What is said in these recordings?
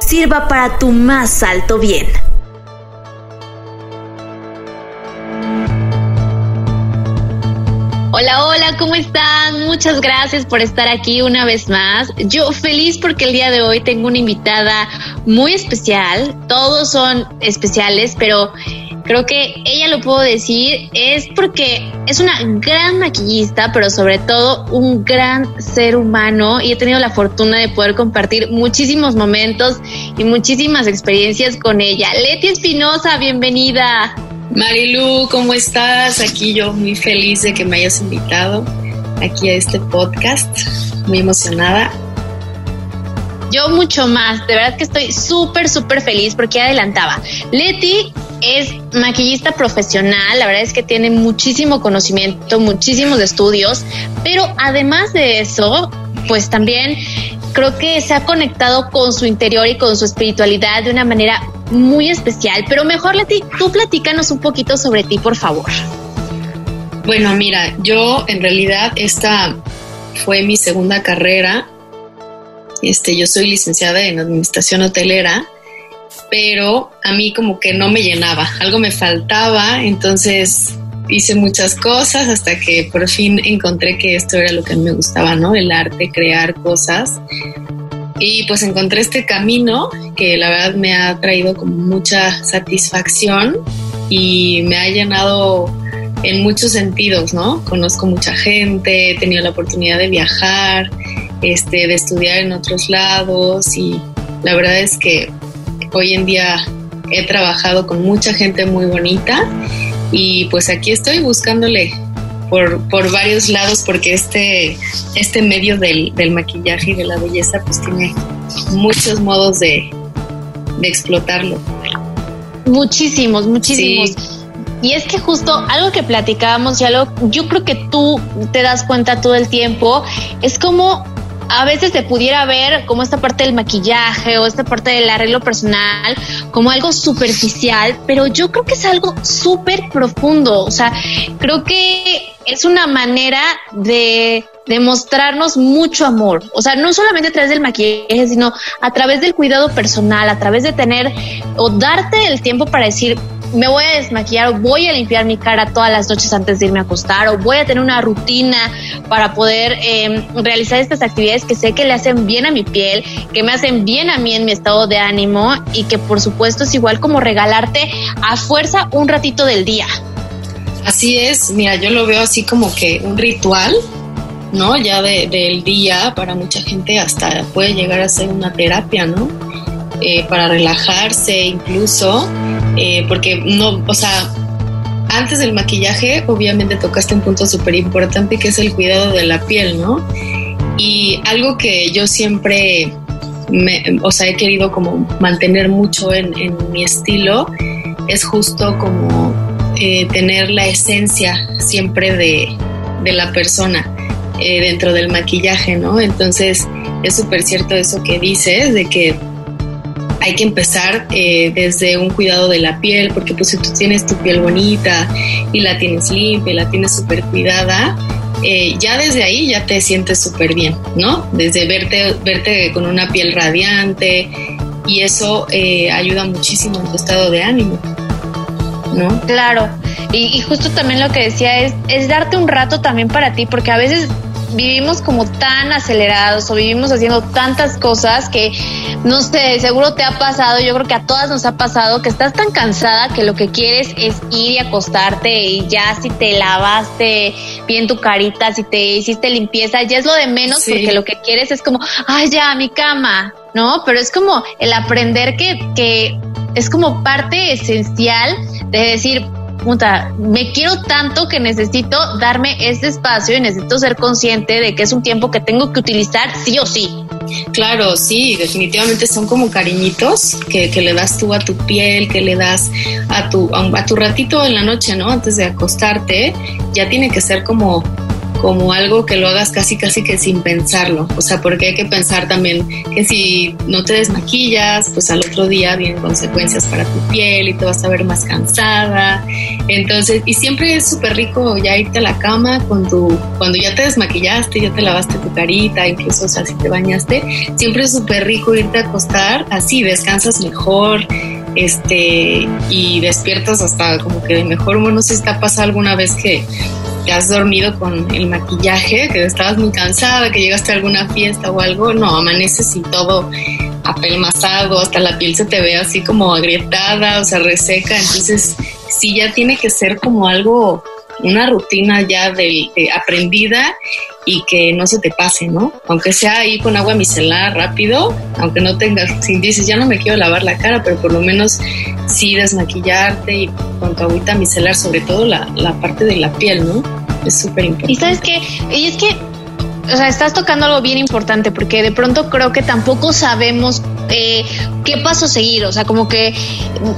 sirva para tu más alto bien. Hola, hola, ¿cómo están? Muchas gracias por estar aquí una vez más. Yo feliz porque el día de hoy tengo una invitada muy especial. Todos son especiales, pero creo que ella lo puedo decir es porque es una gran maquillista, pero sobre todo un gran ser humano y he tenido la fortuna de poder compartir muchísimos momentos y muchísimas experiencias con ella. Leti Espinosa, bienvenida. Marilu, ¿cómo estás? Aquí yo muy feliz de que me hayas invitado aquí a este podcast, muy emocionada. Yo mucho más, de verdad que estoy súper, súper feliz porque adelantaba. Leti es maquillista profesional, la verdad es que tiene muchísimo conocimiento, muchísimos estudios, pero además de eso, pues también creo que se ha conectado con su interior y con su espiritualidad de una manera muy especial. Pero mejor, Leti, tú platícanos un poquito sobre ti, por favor. Bueno, mira, yo en realidad esta fue mi segunda carrera este, yo soy licenciada en administración hotelera, pero a mí como que no me llenaba, algo me faltaba, entonces hice muchas cosas hasta que por fin encontré que esto era lo que me gustaba, ¿no? El arte, crear cosas. Y pues encontré este camino que la verdad me ha traído como mucha satisfacción y me ha llenado en muchos sentidos, ¿no? Conozco mucha gente, he tenido la oportunidad de viajar, este, de estudiar en otros lados y la verdad es que hoy en día he trabajado con mucha gente muy bonita y pues aquí estoy buscándole por, por varios lados porque este, este medio del, del, maquillaje y de la belleza pues tiene muchos modos de, de explotarlo. Muchísimos, muchísimos. Y es que justo algo que platicábamos y algo, yo creo que tú te das cuenta todo el tiempo, es como a veces se pudiera ver como esta parte del maquillaje o esta parte del arreglo personal como algo superficial, pero yo creo que es algo súper profundo. O sea, creo que es una manera de demostrarnos mucho amor. O sea, no solamente a través del maquillaje, sino a través del cuidado personal, a través de tener o darte el tiempo para decir, me voy a desmaquillar o voy a limpiar mi cara todas las noches antes de irme a acostar o voy a tener una rutina para poder em, realizar estas actividades que sé que le hacen bien a mi piel, que me hacen bien a mí en mi estado de ánimo y que por supuesto es igual como regalarte a fuerza un ratito del día. Así es, mira, yo lo veo así como que un ritual, ¿no? Ya del día, para mucha gente hasta puede llegar a ser una terapia, ¿no? Eh, para relajarse incluso, eh, porque no, o sea, antes del maquillaje obviamente tocaste un punto súper importante que es el cuidado de la piel, ¿no? Y algo que yo siempre, o sea, he querido como mantener mucho en, mi estilo es justo como eh, tener la esencia siempre de, de la persona dentro del maquillaje, ¿no? Entonces es súper cierto eso que dices, de que hay que empezar eh, desde un cuidado de la piel, porque pues si tú tienes tu piel bonita y la tienes limpia la tienes súper cuidada, eh, ya desde ahí ya te sientes súper bien, ¿no? Desde verte, verte con una piel radiante y eso eh, ayuda muchísimo en tu estado de ánimo, ¿no? Claro, y, y, justo también lo que decía es, es darte un rato también para ti, porque a veces vivimos como tan acelerados o vivimos haciendo tantas cosas que, no sé, seguro te ha pasado, yo creo que a todas nos ha pasado, que estás tan cansada que lo que quieres es ir y acostarte y ya si te lavaste bien tu carita, si te hiciste limpieza, ya es lo de menos porque lo que quieres es como, ay, ya, mi cama, ¿no? Pero es como el aprender que, que es como parte esencial de decir, puta, me quiero tanto que necesito darme este espacio y necesito ser consciente de que es un tiempo que tengo que utilizar sí o sí. Claro, sí, definitivamente son como cariñitos que, que, le das tú a tu piel, que le das a tu, a tu ratito en la noche, ¿no? Antes de acostarte, ya tiene que ser como como algo que lo hagas casi casi que sin pensarlo, o sea, porque hay que pensar también que si no te desmaquillas, pues al otro día vienen consecuencias para tu piel y te vas a ver más cansada. Entonces, y siempre es súper rico ya irte a la cama con cuando ya te desmaquillaste, ya te lavaste tu carita, incluso, o sea, si te bañaste, siempre es súper rico irte a acostar, así descansas mejor, este, y despiertas hasta como que de mejor humor. No sé si te ha pasado alguna vez que que has dormido con el maquillaje, que estabas muy cansada, que llegaste a alguna fiesta o algo, no, amaneces y todo apelmazado, hasta la piel se te ve así como agrietada, o sea, reseca, entonces sí ya tiene que ser como algo, una rutina ya de, aprendida y que no se te pase, ¿no? Aunque sea ahí con agua micelar rápido, aunque no tengas, si dices ya no me quiero lavar la cara, pero por lo menos sí desmaquillarte y con tu agüita micelar, sobre todo la, la parte de la piel, ¿no? Es súper importante. Y sabes qué, y es que o sea, estás tocando algo bien importante porque de pronto creo que tampoco sabemos eh, qué paso seguir. O sea, como que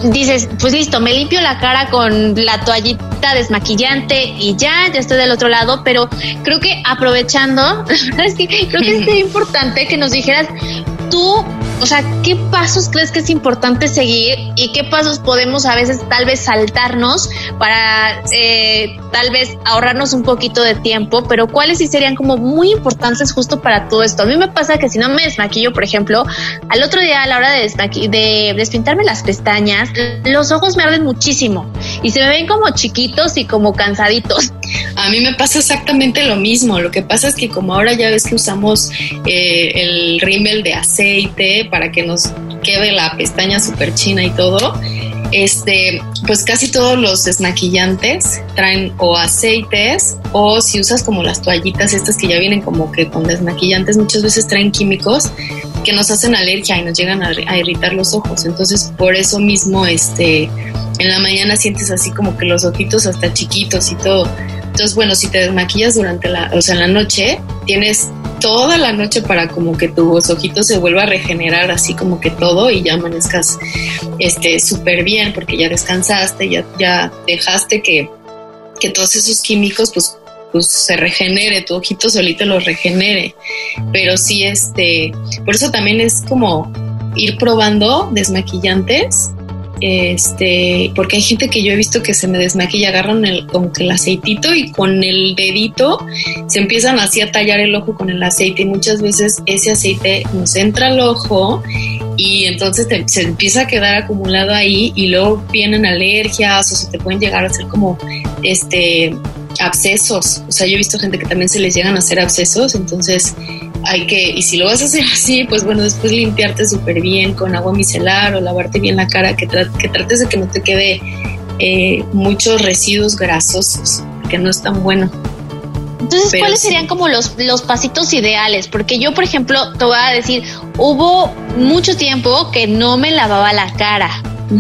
dices, pues listo, me limpio la cara con la toallita desmaquillante y ya, ya estoy del otro lado. Pero creo que aprovechando, es que creo que es importante que nos dijeras tú o sea, ¿qué pasos crees que es importante seguir y qué pasos podemos a veces tal vez saltarnos para eh, tal vez ahorrarnos un poquito de tiempo? Pero ¿cuáles sí serían como muy importantes justo para todo esto? A mí me pasa que si no me desmaquillo, por ejemplo, al otro día a la hora de, de despintarme las pestañas, los ojos me arden muchísimo y se me ven como chiquitos y como cansaditos. A mí me pasa exactamente lo mismo. Lo que pasa es que como ahora ya ves que usamos eh, el rímel de aceite para que nos quede la pestaña súper china y todo, este, pues casi todos los desmaquillantes traen o aceites o si usas como las toallitas estas que ya vienen como que con desmaquillantes, muchas veces traen químicos que nos hacen alergia y nos llegan a, a irritar los ojos. Entonces, por eso mismo, este, en la mañana sientes así como que los ojitos hasta chiquitos y todo. Entonces, bueno, si te desmaquillas durante la, o sea, en la noche, tienes toda la noche para como que tus ojitos se vuelva a regenerar así como que todo y ya amanezcas este súper bien porque ya descansaste, ya, ya dejaste que, que todos esos químicos pues pues se regenere, tu ojito solito lo regenere. Pero sí, este, por eso también es como ir probando desmaquillantes este, porque hay gente que yo he visto que se me desmaquilla, agarran el, que el aceitito y con el dedito se empiezan así a tallar el ojo con el aceite y muchas veces ese aceite nos entra al ojo y entonces se empieza a quedar acumulado ahí y luego vienen alergias o se te pueden llegar a hacer como este abscesos. O sea, yo he visto gente que también se les llegan a hacer abscesos, entonces hay que, y si lo vas a hacer así, pues bueno, después limpiarte súper bien con agua micelar o lavarte bien la cara, que, que trates de que no te quede eh, muchos residuos grasosos, que no es tan bueno. Entonces, ¿cuáles serían como los, los pasitos ideales? Porque yo, por ejemplo, te voy a decir, hubo mucho tiempo que no me lavaba la cara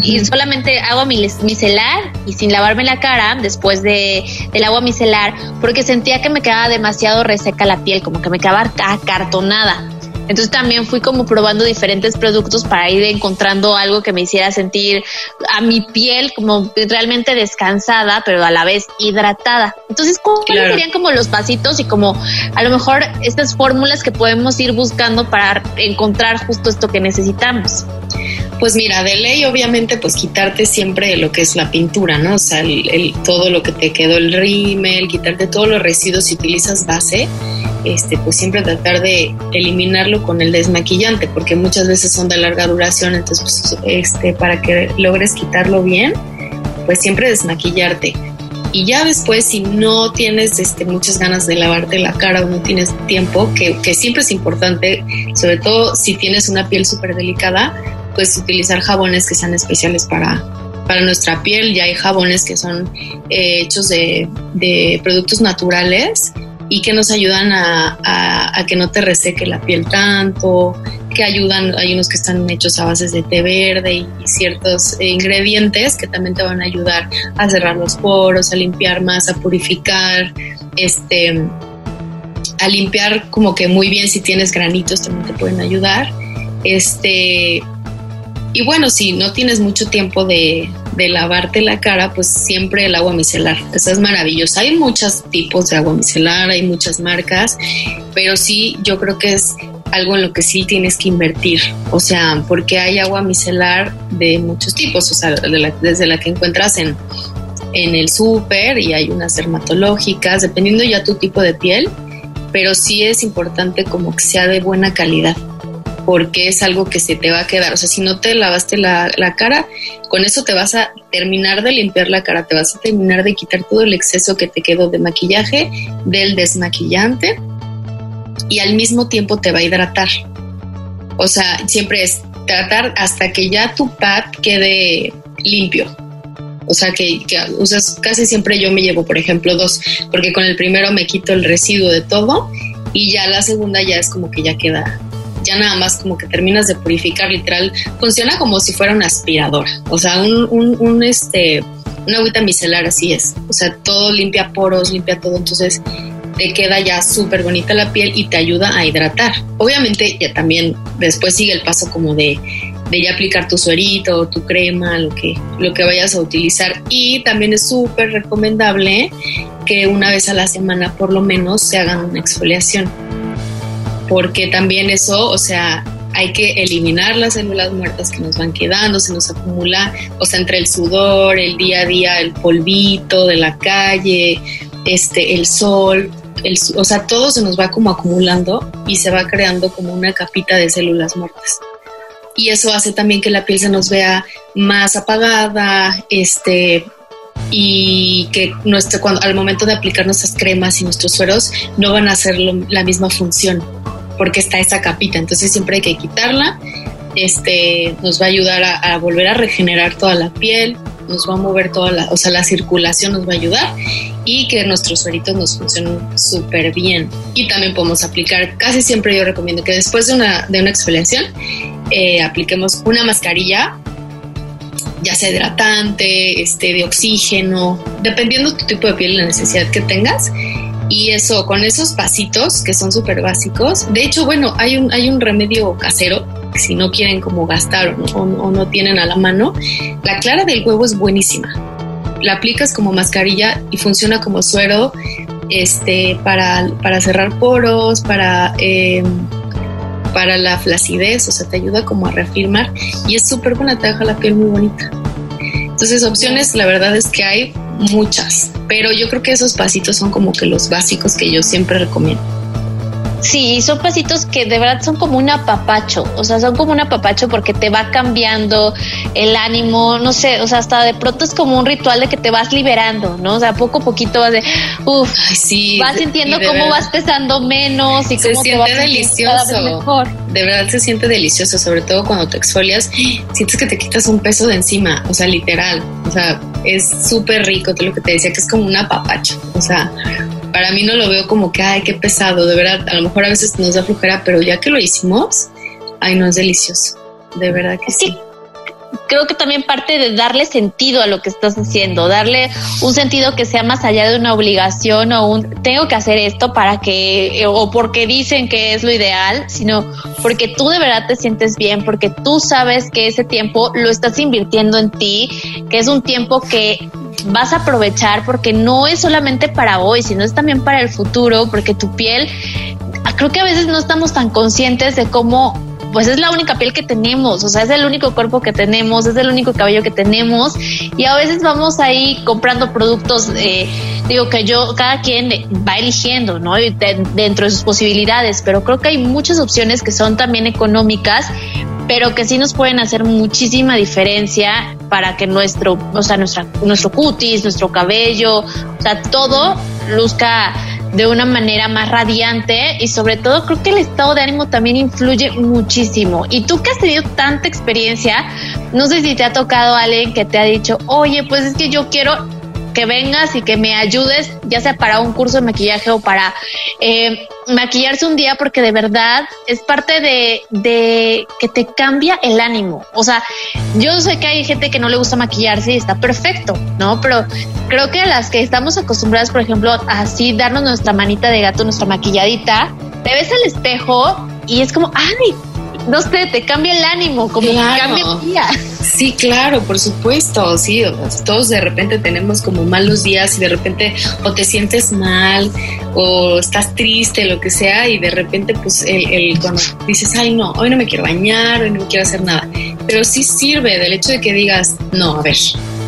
y solamente agua micelar y sin lavarme la cara después de, del agua micelar porque sentía que me quedaba demasiado reseca la piel, como que me quedaba acartonada. Entonces también fui como probando diferentes productos para ir encontrando algo que me hiciera sentir a mi piel como realmente descansada, pero a la vez hidratada. Entonces, ¿cuáles serían como los pasitos y como a lo mejor estas fórmulas que podemos ir buscando para encontrar justo esto que necesitamos? Pues mira, de ley obviamente pues quitarte siempre lo que es la pintura, ¿no? O sea, todo lo que te quedó el rímel, quitarte todos los residuos si utilizas base, este, pues siempre tratar de eliminarlo con el desmaquillante, porque muchas veces son de larga duración, entonces pues, este, para que logres quitarlo bien, pues siempre desmaquillarte. Y ya después, si no tienes este, muchas ganas de lavarte la cara o no tienes tiempo, que, que siempre es importante, sobre todo si tienes una piel súper delicada, pues utilizar jabones que sean especiales para, para nuestra piel. Ya hay jabones que son eh, hechos de, de, productos naturales y que nos ayudan a, a, que no te reseque la piel tanto, que ayudan, hay unos que están hechos a bases de té verde y, ciertos ingredientes que también te van a ayudar a cerrar los poros, a limpiar más, a purificar, este a limpiar como que muy bien si tienes granitos también te pueden ayudar. Este, y bueno, si no tienes mucho tiempo de, de lavarte la cara, pues siempre el agua micelar. Eso es maravilloso. Hay muchos tipos de agua micelar, hay muchas marcas, pero sí, yo creo que es algo en lo que sí tienes que invertir. O sea, porque hay agua micelar de muchos tipos, o sea, desde la que encuentras en, en el súper y hay unas dermatológicas, dependiendo ya tu tipo de piel, pero sí es importante como que sea de buena calidad porque es algo que se te va a quedar. O sea, si no te lavaste la, cara, con eso te vas a terminar de limpiar la cara, te vas a terminar de quitar todo el exceso que te quedó de maquillaje, del desmaquillante y al mismo tiempo te va a hidratar. O sea, siempre es tratar hasta que ya tu pad quede limpio. O sea, que, que usas casi siempre yo me llevo, por ejemplo, dos, porque con el primero me quito el residuo de todo y ya la segunda ya es como que ya queda ya nada más como que terminas de purificar, literal, funciona como si fuera una aspiradora, o sea, un, un, un este, una agüita micelar así es, o sea, todo limpia poros, limpia todo, entonces te queda ya súper bonita la piel y te ayuda a hidratar. Obviamente ya también después sigue el paso como de, de ya aplicar tu suerito, tu crema, lo que, lo que vayas a utilizar. Y también es súper recomendable que una vez a la semana por lo menos se hagan una exfoliación porque también eso, o sea, hay que eliminar las células muertas que nos van quedando, se nos acumula, o sea, entre el sudor, el día a día, el polvito de la calle, este, el sol, el, o sea, todo se nos va como acumulando y se va creando como una capita de células muertas. Y eso hace también que la piel se nos vea más apagada, este, y que nuestro, al momento de aplicar nuestras cremas y nuestros sueros no van a hacer la misma función porque está esa capita, entonces siempre hay que quitarla. Este nos va a ayudar a, volver a regenerar toda la piel, nos va a mover toda la, o sea, la circulación nos va a ayudar y que nuestros sueritos nos funcionen súper bien. Y también podemos aplicar, casi siempre yo recomiendo que después de una, de una exfoliación eh, apliquemos una mascarilla ya sea hidratante, este, de oxígeno, dependiendo tu tipo de piel y la necesidad que tengas. Y eso, con esos pasitos que son súper básicos. De hecho, bueno, hay un, hay un remedio casero, si no quieren como gastar o no, tienen a la mano. La clara del huevo es buenísima. La aplicas como mascarilla y funciona como suero este, para, para cerrar poros, para, em, para la flacidez, o sea, te ayuda como a reafirmar y es súper buena, te deja la piel muy bonita. Entonces, opciones, la verdad es que hay muchas, pero yo creo que esos pasitos son como que los básicos que yo siempre recomiendo. Sí, son pasitos que de verdad son como un apapacho, o sea, son como un apapacho porque te va cambiando el ánimo, no sé, o sea, hasta de pronto es como un ritual de que te vas liberando, ¿no? O sea, poco a poquito vas de, uff, sí, vas sintiendo cómo vas pesando menos y se cómo siente te delicioso. mejor. De verdad se siente delicioso, sobre todo cuando te exfolias, sientes que te quitas un peso de encima, o sea, literal, o sea, es súper rico, te lo que te decía que es como un apapacho, o sea, para mí no lo veo como que, ay, qué pesado, de verdad, a lo mejor a veces nos da flujera, pero ya que lo hicimos, ay, no es delicioso, de verdad que sí. Creo que también parte de darle sentido a lo que estás haciendo, darle un sentido que sea más allá de una obligación o un tengo que hacer esto para que, o porque dicen que es lo ideal, sino porque tú de verdad te sientes bien, porque tú sabes que ese tiempo lo estás invirtiendo en ti, que es un tiempo que vas a aprovechar porque no es solamente para hoy, sino es también para el futuro, porque tu piel, creo que a veces no estamos tan conscientes de cómo pues es la única piel que tenemos, o sea, es el único cuerpo que tenemos, es el único cabello que tenemos y a veces vamos ahí comprando productos, eh, digo que yo, cada quien va eligiendo, ¿no? dentro de sus posibilidades, pero creo que hay muchas opciones que son también económicas pero que sí nos pueden hacer muchísima diferencia para que nuestro, o sea, nuestra, nuestro cutis, nuestro cabello, o sea, todo luzca de una manera más radiante y sobre todo creo que el estado de ánimo también influye muchísimo. Y tú que has tenido tanta experiencia, no sé si te ha tocado alguien que te ha dicho, oye, pues es que yo quiero que vengas y que me ayudes, ya sea para un curso de maquillaje o para eh, maquillarse un día, porque de verdad es parte de, de que te cambia el ánimo. O sea, yo sé que hay gente que no le gusta maquillarse y está perfecto, ¿no? Pero creo que a las que estamos acostumbradas, por ejemplo, así darnos nuestra manita de gato, nuestra maquilladita, te ves al espejo y es como, ay, no sé, te cambia el ánimo, como cambia el día. Sí, claro, por supuesto, sí, todos de repente tenemos como malos días y de repente o te sientes mal o estás triste, lo que sea, y de repente pues el, cuando dices, ay no, hoy no me quiero bañar, hoy no quiero hacer nada, pero sí sirve del hecho de que digas, no, a ver,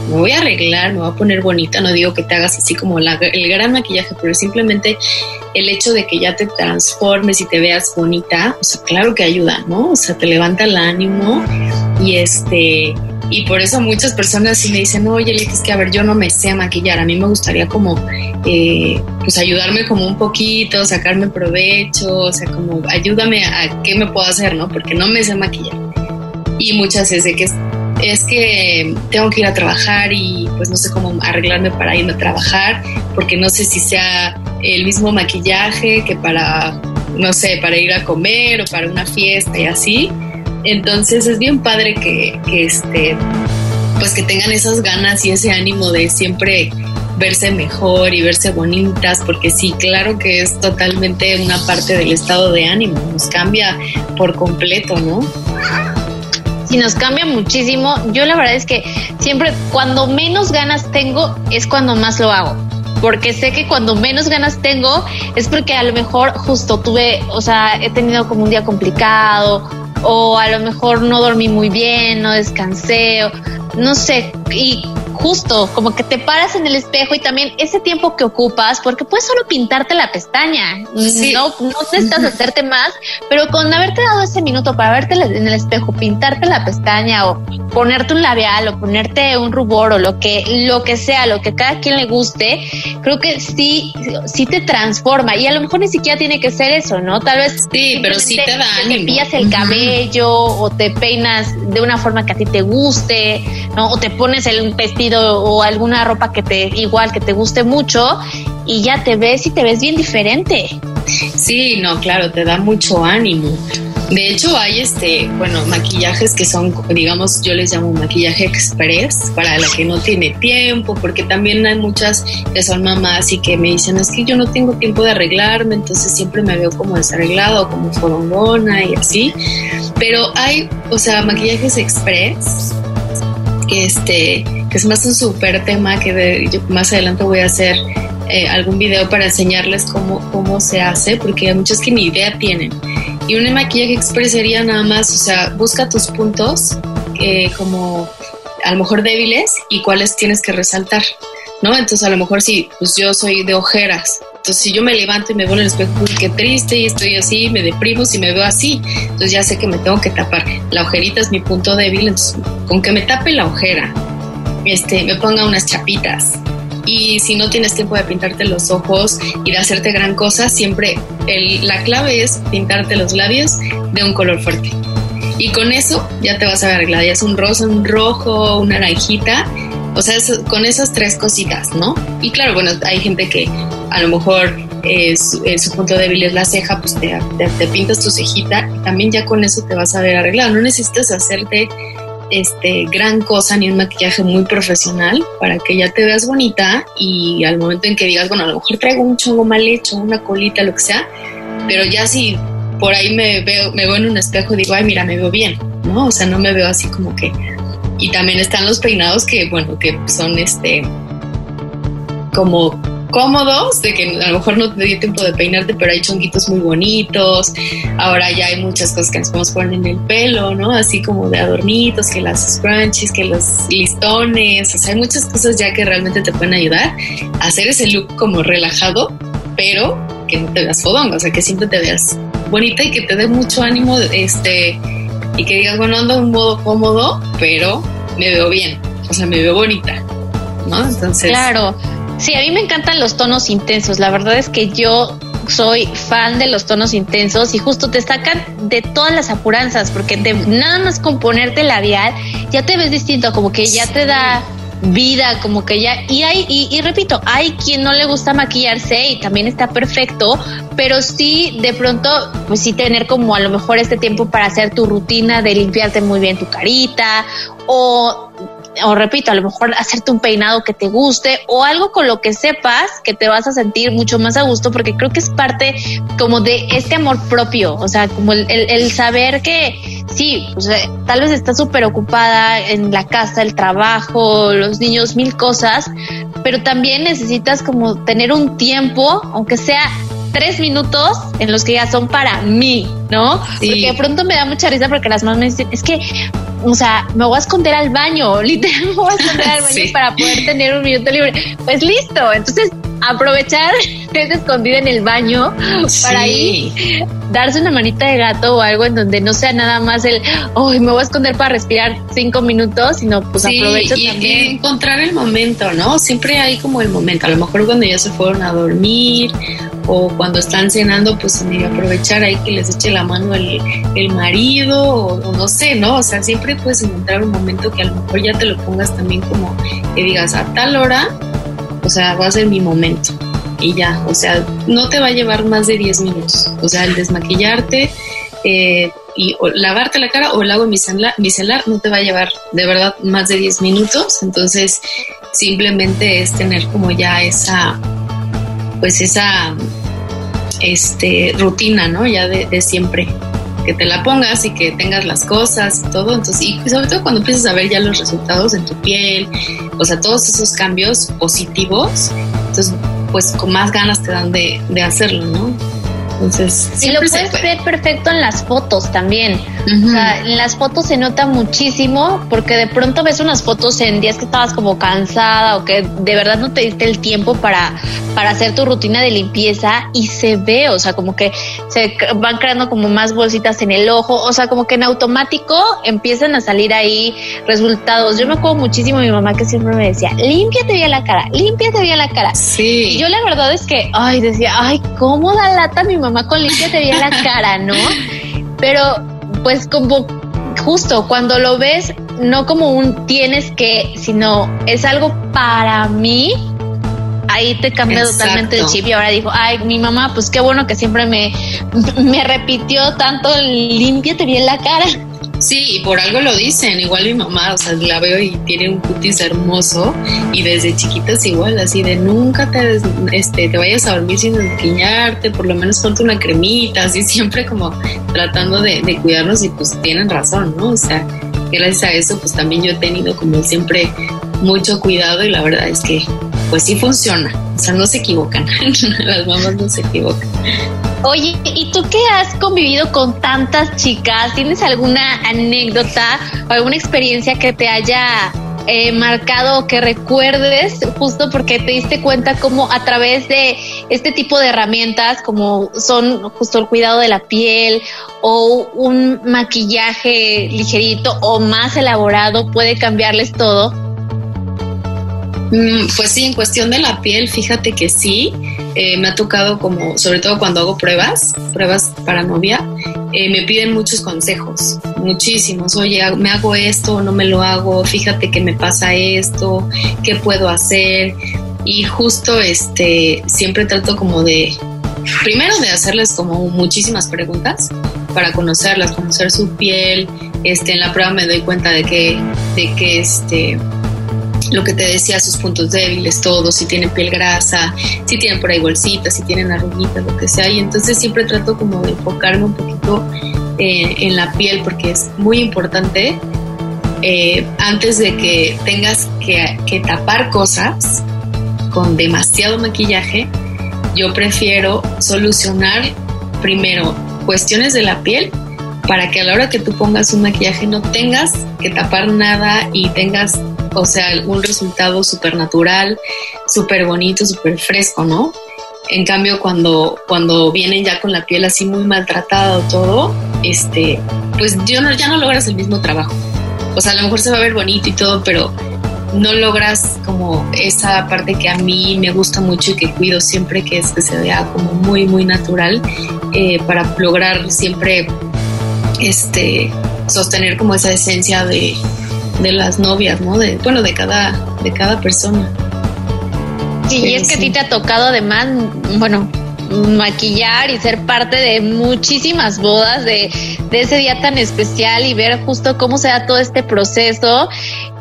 me voy a arreglar, me voy a poner bonita, no digo que te hagas así como el gran maquillaje, pero simplemente el hecho de que ya te transformes y te veas bonita, o sea, claro que ayuda, ¿no? O sea, te levanta el ánimo y este, y por eso muchas personas sí me dicen, oye, es que a ver, yo no me sé maquillar, a mí me gustaría como, eh, pues ayudarme como un poquito, sacarme provecho, o sea, como ayúdame a qué me puedo hacer, ¿no? Porque no me sé maquillar. Y muchas veces que es que tengo que ir a trabajar y pues no sé cómo arreglarme para irme a trabajar, porque no sé si sea el mismo maquillaje que para, no sé, para ir a comer o para una fiesta y así. Entonces es bien padre que, que este, pues que tengan esas ganas y ese ánimo de siempre verse mejor y verse bonitas, porque sí, claro que es totalmente una parte del estado de ánimo, nos cambia por completo, ¿no? Y nos cambia muchísimo. Yo la verdad es que siempre cuando menos ganas tengo es cuando más lo hago. Porque sé que cuando menos ganas tengo es porque a lo mejor justo tuve, o sea, he tenido como un día complicado o a lo mejor no dormí muy bien, no descansé, no sé, justo como que te paras en el espejo y también ese tiempo que ocupas, porque puedes solo pintarte la pestaña, no, no necesitas hacerte más, pero con haberte dado ese minuto para verte en el espejo, pintarte la pestaña o ponerte un labial o ponerte un rubor o lo que, lo que sea, lo que cada quien le guste, creo que sí, sí te transforma y a lo mejor ni siquiera tiene que ser eso, ¿no? Tal vez sí, pero sí te da Te pillas el cabello o te peinas de una forma que a ti te guste, ¿no? O te pones el vestido o alguna ropa que te igual que te guste mucho y ya te ves y te ves bien diferente. Sí, no, claro, te da mucho ánimo. De hecho, hay este, bueno, maquillajes que son, digamos, yo les llamo maquillaje express para la que no tiene tiempo, porque también hay muchas que son mamás y que me dicen, es que yo no tengo tiempo de arreglarme, entonces siempre me veo como desarreglado, como forongona y así. Pero hay, o sea, maquillajes express este que es más un súper tema que más adelante voy a hacer eh, algún video para enseñarles cómo, cómo se hace, porque hay muchos que ni idea tienen. Y un maquillaje express sería nada más, o sea, busca tus puntos eh, como a lo mejor débiles y cuáles tienes que resaltar, ¿no? Entonces a lo mejor si pues yo soy de ojeras, entonces si yo me levanto y me veo en el espejo, qué triste y estoy así, me deprimo si me veo así, entonces ya sé que me tengo que tapar. La ojerita es mi punto débil, entonces con que me tape la ojera este, me ponga unas chapitas. Y si no tienes tiempo de pintarte los ojos y de hacerte gran cosa, siempre la clave es pintarte los labios de un color fuerte. Y con eso ya te vas a ver arreglada. Ya es un rosa, un rojo, una naranjita. O sea, con esas tres cositas, ¿no? Y claro, bueno, hay gente que a lo mejor eh, su, punto débil es la ceja, pues te, te, te, pintas tu cejita y también ya con eso te vas a ver arreglada. No necesitas hacerte este, gran cosa ni un maquillaje muy profesional para que ya te veas bonita y al momento en que digas, bueno, a lo mejor traigo un chongo mal hecho, una colita, lo que sea, pero ya si por ahí me veo, me veo en un espejo digo, ay, mira, me veo bien, ¿no? O sea, no me veo así como que... Y también están los peinados que, bueno, que son este como cómodos, de que a lo mejor no te dio tiempo de peinarte, pero hay chonguitos muy bonitos. Ahora ya hay muchas cosas que nos podemos poner en el pelo, ¿no? Así como de adornitos, que las scrunchies, que los listones, o sea, hay muchas cosas ya que realmente te pueden ayudar a hacer ese look como relajado, pero que no te veas fodonga, o sea, que siempre te veas bonita y que te dé mucho ánimo, este, y que digas, bueno, ando de un modo cómodo, pero me veo bien, o sea, me veo bonita, ¿no? Entonces. Claro Sí, a mí me encantan los tonos intensos. La verdad es que yo soy fan de los tonos intensos y justo te sacan de todas las apuranzas porque nada más con ponerte labial ya te ves distinto, como que ya te da vida, como que ya, y hay, y, repito, hay quien no le gusta maquillarse y también está perfecto, pero sí de pronto, pues sí tener como a lo mejor este tiempo para hacer tu rutina de limpiarte muy bien tu carita o o repito, a lo mejor hacerte un peinado que te guste o algo con lo que sepas que te vas a sentir mucho más a gusto porque creo que es parte como de este amor propio, o sea, como el, el, saber que sí, pues, tal vez estás súper ocupada en la casa, el trabajo, los niños, mil cosas, pero también necesitas como tener un tiempo, aunque sea tres minutos en los que ya son para mí, ¿no? Porque de pronto me da mucha risa porque las mamás me dicen, es que, o sea, me voy a esconder al baño, literal, me voy a esconder al baño para poder tener un minuto libre. Pues listo, entonces aprovechar que es escondida en el baño para ir darse una manita de gato o algo en donde no sea nada más el, hoy me voy a esconder para respirar cinco minutos, sino pues aprovecho y, también. Y encontrar el momento, ¿no? Siempre hay como el momento, a lo mejor cuando ya se fueron a dormir o cuando están cenando, pues aprovechar ahí que les eche la mano el, el marido o, no sé, ¿no? O sea, siempre puedes encontrar un momento que a lo mejor ya te lo pongas también como que digas a tal hora, o sea, va a ser mi momento y ya, o sea, no te va a llevar más de 10 minutos, o sea, el desmaquillarte eh, y lavarte la cara o el agua micelar, micelar no te va a llevar de verdad más de 10 minutos, entonces simplemente es tener como ya esa pues esa este, rutina, ¿no? Ya de, siempre, que te la pongas y que tengas las cosas y todo. Entonces, y sobre todo cuando empiezas a ver ya los resultados en tu piel, o sea, todos esos cambios positivos, entonces, pues con más ganas te dan de, de hacerlo, ¿no? Entonces, y lo puedes ver perfecto en las fotos también. O sea, en las fotos se nota muchísimo porque de pronto ves unas fotos en días que estabas como cansada o que de verdad no te diste el tiempo para, para hacer tu rutina de limpieza y se ve, o sea, como que se van creando como más bolsitas en el ojo, o sea, como que en automático empiezan a salir ahí resultados. Yo me acuerdo muchísimo de mi mamá que siempre me decía, límpiate bien la cara, límpiate bien la cara. Sí. Y yo la verdad es que, ay, decía, ay, cómo da lata mi mamá con límpiate bien la cara, ¿no? Pero pues como justo cuando lo ves, no como un tienes que, sino es algo para mí, ahí te cambia totalmente el chip y ahora digo, ay, mi mamá, pues qué bueno que siempre me, me repitió tanto, límpiate bien la cara. Sí, y por algo lo dicen, igual mi mamá, o sea, la veo y tiene un cutis hermoso y desde chiquita es igual, así de nunca te, este, te vayas a dormir sin desquiñarte, por lo menos ponte una cremita, así siempre como tratando de, de cuidarnos y pues tienen razón, ¿no? O sea, gracias a eso pues también yo he tenido como siempre mucho cuidado y la verdad es que pues sí funciona, o sea, no se equivocan, las mamás no se equivocan. Oye, ¿y tú qué has convivido con tantas chicas? ¿Tienes alguna anécdota o alguna experiencia que te haya eh, marcado que recuerdes justo porque te diste cuenta como a través de este tipo de herramientas como son justo el cuidado de la piel o un maquillaje ligerito o más elaborado puede cambiarles todo? Mm, pues sí, en cuestión de la piel, fíjate que sí, eh, me ha tocado como, sobre todo cuando hago pruebas, pruebas para novia, eh, me piden muchos consejos, muchísimos. Oye, me hago esto, no me lo hago, fíjate que me pasa esto, qué puedo hacer. Y justo este, siempre trato como de, primero de hacerles como muchísimas preguntas para conocerlas, conocer su piel. Este, en la prueba me doy cuenta de que, de que este, lo que te decía, sus puntos débiles, todo, si tienen piel grasa, si tienen por ahí bolsitas, si tienen arruguitas, lo que sea. Y entonces siempre trato como de enfocarme un poquito eh, en la piel porque es muy importante eh, antes de que tengas que, que tapar cosas con demasiado maquillaje, yo prefiero solucionar primero cuestiones de la piel para que a la hora que tú pongas un maquillaje no tengas que tapar nada y tengas o sea, un resultado súper natural, súper bonito, súper fresco, ¿no? En cambio, cuando, cuando vienen ya con la piel así muy maltratada o todo, este, pues yo ya no logras el mismo trabajo. O sea, a lo mejor se va a ver bonito y todo, pero no logras como esa parte que a mí me gusta mucho y que cuido siempre, que es que se vea como muy, muy natural, eh, para lograr siempre este, sostener como esa esencia de, de las novias, ¿no? De, bueno, de cada, de cada persona. Sí, y es que a ti te ha tocado además, bueno, maquillar y ser parte de muchísimas bodas de, de ese día tan especial y ver justo cómo se da todo este proceso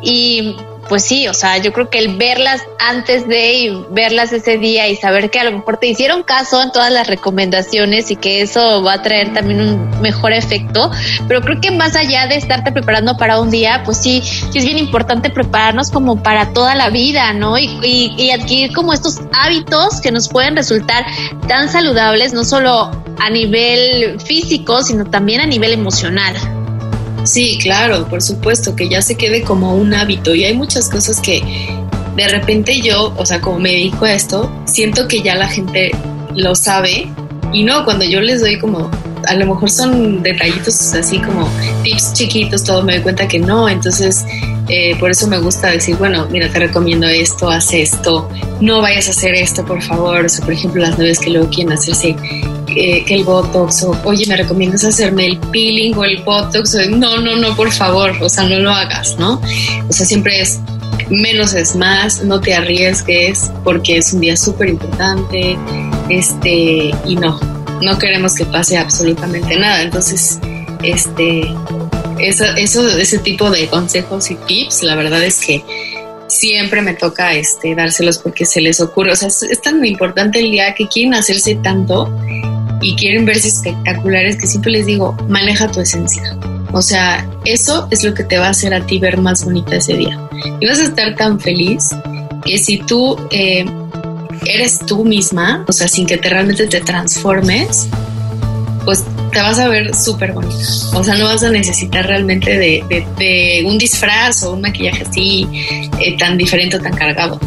y pues sí, o sea, yo creo que el verlas antes de y verlas ese día y saber que a lo mejor te hicieron caso en todas las recomendaciones y que eso va a traer también un mejor efecto, pero creo que más allá de estarte preparando para un día, pues sí, sí es bien importante prepararnos como para toda la vida, ¿no? Y, y, y adquirir como estos hábitos que nos pueden resultar tan saludables, no solo a nivel físico, sino también a nivel emocional. Sí, claro, por supuesto, que ya se quede como un hábito. Y hay muchas cosas que de repente yo, o sea, como me dedico a esto, siento que ya la gente lo sabe. Y no, cuando yo les doy como, a lo mejor son detallitos así como tips chiquitos, todo me doy cuenta que no, entonces eh, por eso me gusta decir, bueno, mira, te recomiendo esto, haz esto, no vayas a hacer esto, por favor, o sea, por ejemplo, las nuevas que luego quieren hacerse que el Botox o, oye, ¿me recomiendas hacerme el peeling o el Botox? no, no, no, por favor, o sea, no lo hagas, ¿no? O sea, siempre es menos es más, no te arriesgues porque es un día súper importante, este, y no, no queremos que pase absolutamente nada. Entonces, este, eso, ese tipo de consejos y tips, la verdad es que siempre me toca este, dárselos porque se les ocurre. O sea, es, es, tan importante el día que quieren hacerse tanto y quieren verse espectaculares, que siempre les digo, maneja tu esencia. O sea, eso es lo que te va a hacer a ti ver más bonita ese día. Y vas a estar tan feliz que si tú eh, eres tú misma, o sea, sin que te realmente te transformes, pues te vas a ver súper bonita. O sea, no vas a necesitar realmente de, de, de, un disfraz o un maquillaje así eh, tan diferente o tan cargado.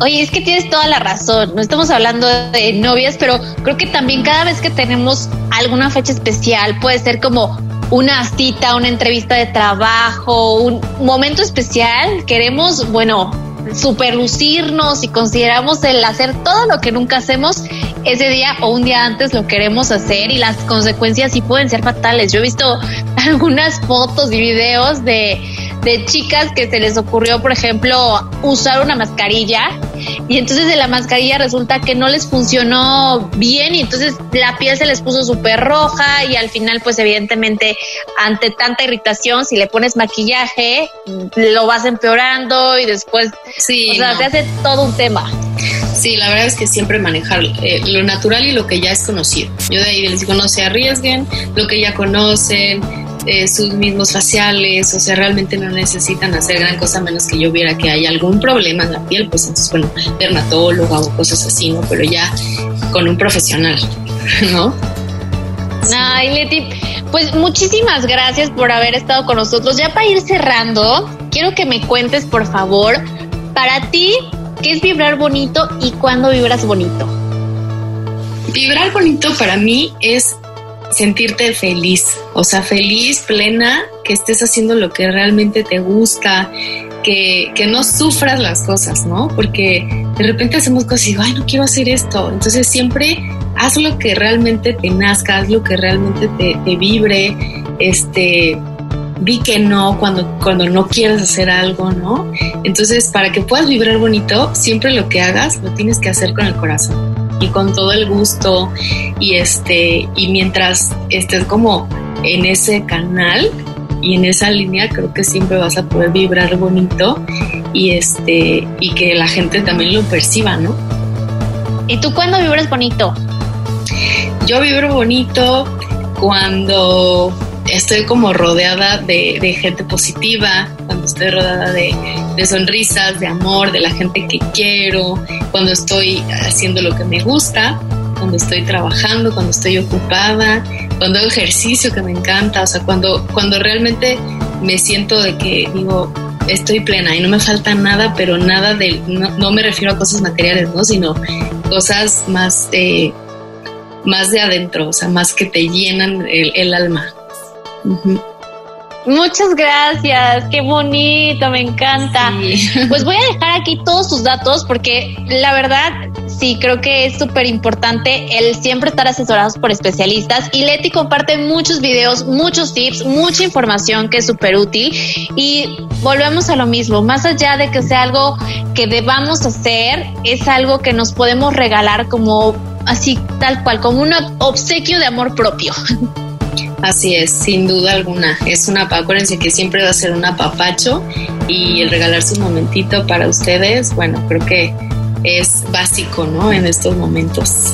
Oye, es que tienes toda la razón. No estamos hablando de novias, pero creo que también cada vez que tenemos alguna fecha especial, puede ser como una cita, una entrevista de trabajo, un momento especial, queremos, bueno, superlucirnos y consideramos el hacer todo lo que nunca hacemos ese día o un día antes lo queremos hacer y las consecuencias sí pueden ser fatales. Yo he visto algunas fotos y videos de de chicas que se les ocurrió, por ejemplo, usar una mascarilla y entonces de la mascarilla resulta que no les funcionó bien y entonces la piel se les puso súper roja y al final pues evidentemente ante tanta irritación si le pones maquillaje lo vas empeorando y después sí, o sea, no. se hace todo un tema. Sí, la verdad es que siempre manejar eh, lo natural y lo que ya es conocido. Yo de ahí les digo, no se arriesguen, lo que ya conocen, eh, sus mismos faciales, o sea, realmente no necesitan hacer gran cosa menos que yo viera que hay algún problema en la piel, pues entonces, bueno, dermatóloga o cosas así, ¿no? Pero ya con un profesional, ¿no? Ay, Leti, pues muchísimas gracias por haber estado con nosotros. Ya para ir cerrando, quiero que me cuentes, por favor, para ti, ¿qué es vibrar bonito y cuándo vibras bonito? Vibrar bonito para mí es sentirte feliz, o sea, feliz, plena, que estés haciendo lo que realmente te gusta, que, que, no sufras las cosas, ¿no? Porque de repente hacemos cosas y digo, ay, no quiero hacer esto. Entonces siempre haz lo que realmente te nazca, haz lo que realmente te, te vibre, este, vi que no cuando, cuando no quieres hacer algo, ¿no? Entonces, para que puedas vibrar bonito, siempre lo que hagas lo tienes que hacer con el corazón y con todo el gusto y este y mientras estés como en ese canal y en esa línea creo que siempre vas a poder vibrar bonito y este y que la gente también lo perciba, ¿no? ¿Y tú cuándo vibras bonito? Yo vibro bonito cuando estoy como rodeada de, gente positiva, cuando estoy rodeada de, sonrisas, de amor, de la gente que quiero, cuando estoy haciendo lo que me gusta, cuando estoy trabajando, cuando estoy ocupada, cuando hago ejercicio que me encanta, o sea, cuando, cuando realmente me siento de que digo, estoy plena y no me falta nada, pero nada de, no, me refiero a cosas materiales, ¿no? Sino cosas más, eh, más de adentro, o sea, más que te llenan el alma. Uh -huh. Muchas gracias, qué bonito, me encanta. Sí. Pues voy a dejar aquí todos tus datos porque la verdad sí, creo que es súper importante el siempre estar asesorados por especialistas y Leti comparte muchos videos, muchos tips, mucha información que es súper útil y volvemos a lo mismo, más allá de que sea algo que debamos hacer, es algo que nos podemos regalar como así tal cual, como un obsequio de amor propio. Así es, sin duda alguna. Es una, acuérdense que siempre va a ser un apapacho y el regalarse un momentito para ustedes, bueno, creo que es básico, ¿no? En estos momentos.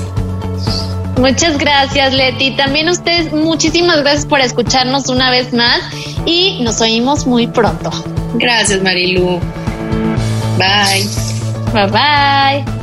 Muchas gracias, Leti. También ustedes, muchísimas gracias por escucharnos una vez más y nos oímos muy pronto. Gracias, Marilu. Bye. Bye bye.